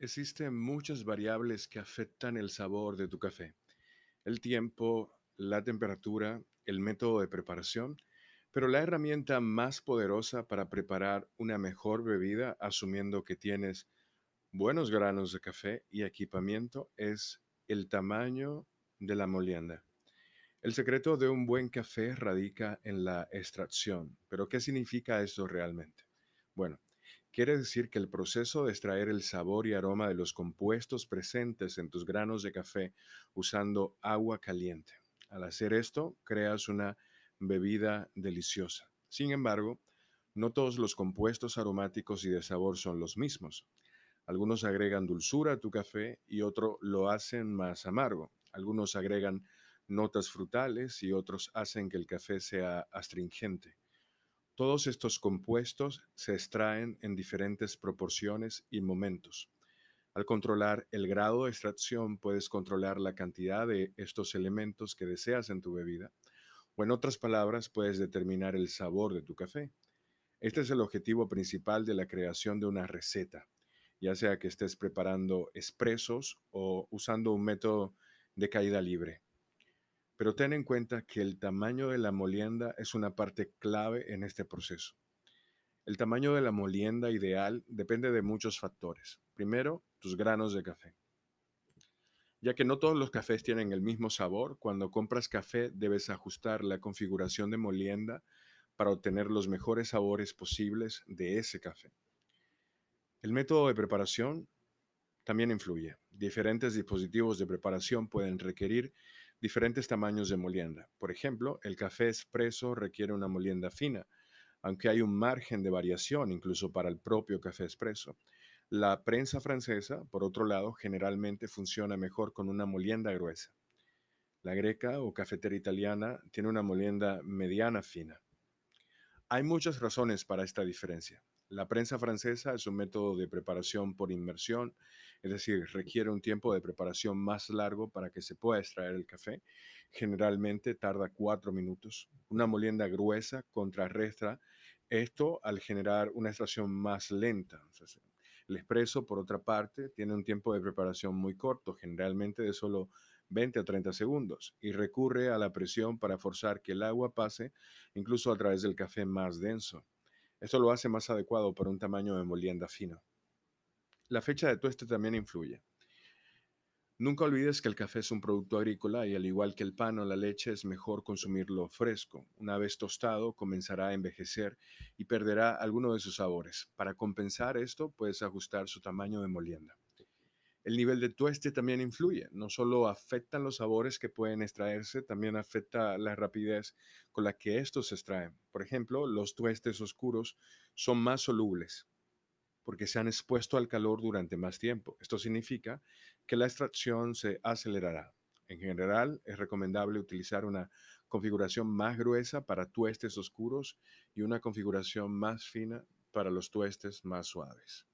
Existen muchas variables que afectan el sabor de tu café. El tiempo, la temperatura, el método de preparación, pero la herramienta más poderosa para preparar una mejor bebida, asumiendo que tienes buenos granos de café y equipamiento, es el tamaño de la molienda. El secreto de un buen café radica en la extracción. Pero ¿qué significa eso realmente? Bueno, quiere decir que el proceso de extraer el sabor y aroma de los compuestos presentes en tus granos de café usando agua caliente. Al hacer esto, creas una bebida deliciosa. Sin embargo, no todos los compuestos aromáticos y de sabor son los mismos. Algunos agregan dulzura a tu café y otros lo hacen más amargo. Algunos agregan notas frutales y otros hacen que el café sea astringente. Todos estos compuestos se extraen en diferentes proporciones y momentos. Al controlar el grado de extracción puedes controlar la cantidad de estos elementos que deseas en tu bebida, o en otras palabras puedes determinar el sabor de tu café. Este es el objetivo principal de la creación de una receta, ya sea que estés preparando expresos o usando un método de caída libre. Pero ten en cuenta que el tamaño de la molienda es una parte clave en este proceso. El tamaño de la molienda ideal depende de muchos factores. Primero, tus granos de café. Ya que no todos los cafés tienen el mismo sabor, cuando compras café debes ajustar la configuración de molienda para obtener los mejores sabores posibles de ese café. El método de preparación también influye. Diferentes dispositivos de preparación pueden requerir diferentes tamaños de molienda. Por ejemplo, el café expreso requiere una molienda fina, aunque hay un margen de variación incluso para el propio café expreso. La prensa francesa, por otro lado, generalmente funciona mejor con una molienda gruesa. La greca o cafetera italiana tiene una molienda mediana fina. Hay muchas razones para esta diferencia. La prensa francesa es un método de preparación por inmersión, es decir, requiere un tiempo de preparación más largo para que se pueda extraer el café. Generalmente tarda cuatro minutos. Una molienda gruesa contrarresta esto al generar una extracción más lenta. El espresso, por otra parte, tiene un tiempo de preparación muy corto, generalmente de solo 20 a 30 segundos, y recurre a la presión para forzar que el agua pase incluso a través del café más denso. Esto lo hace más adecuado para un tamaño de molienda fino. La fecha de tueste también influye. Nunca olvides que el café es un producto agrícola y al igual que el pan o la leche es mejor consumirlo fresco. Una vez tostado comenzará a envejecer y perderá alguno de sus sabores. Para compensar esto puedes ajustar su tamaño de molienda. El nivel de tueste también influye. No solo afectan los sabores que pueden extraerse, también afecta la rapidez con la que estos se extraen. Por ejemplo, los tuestes oscuros son más solubles porque se han expuesto al calor durante más tiempo. Esto significa que la extracción se acelerará. En general, es recomendable utilizar una configuración más gruesa para tuestes oscuros y una configuración más fina para los tuestes más suaves.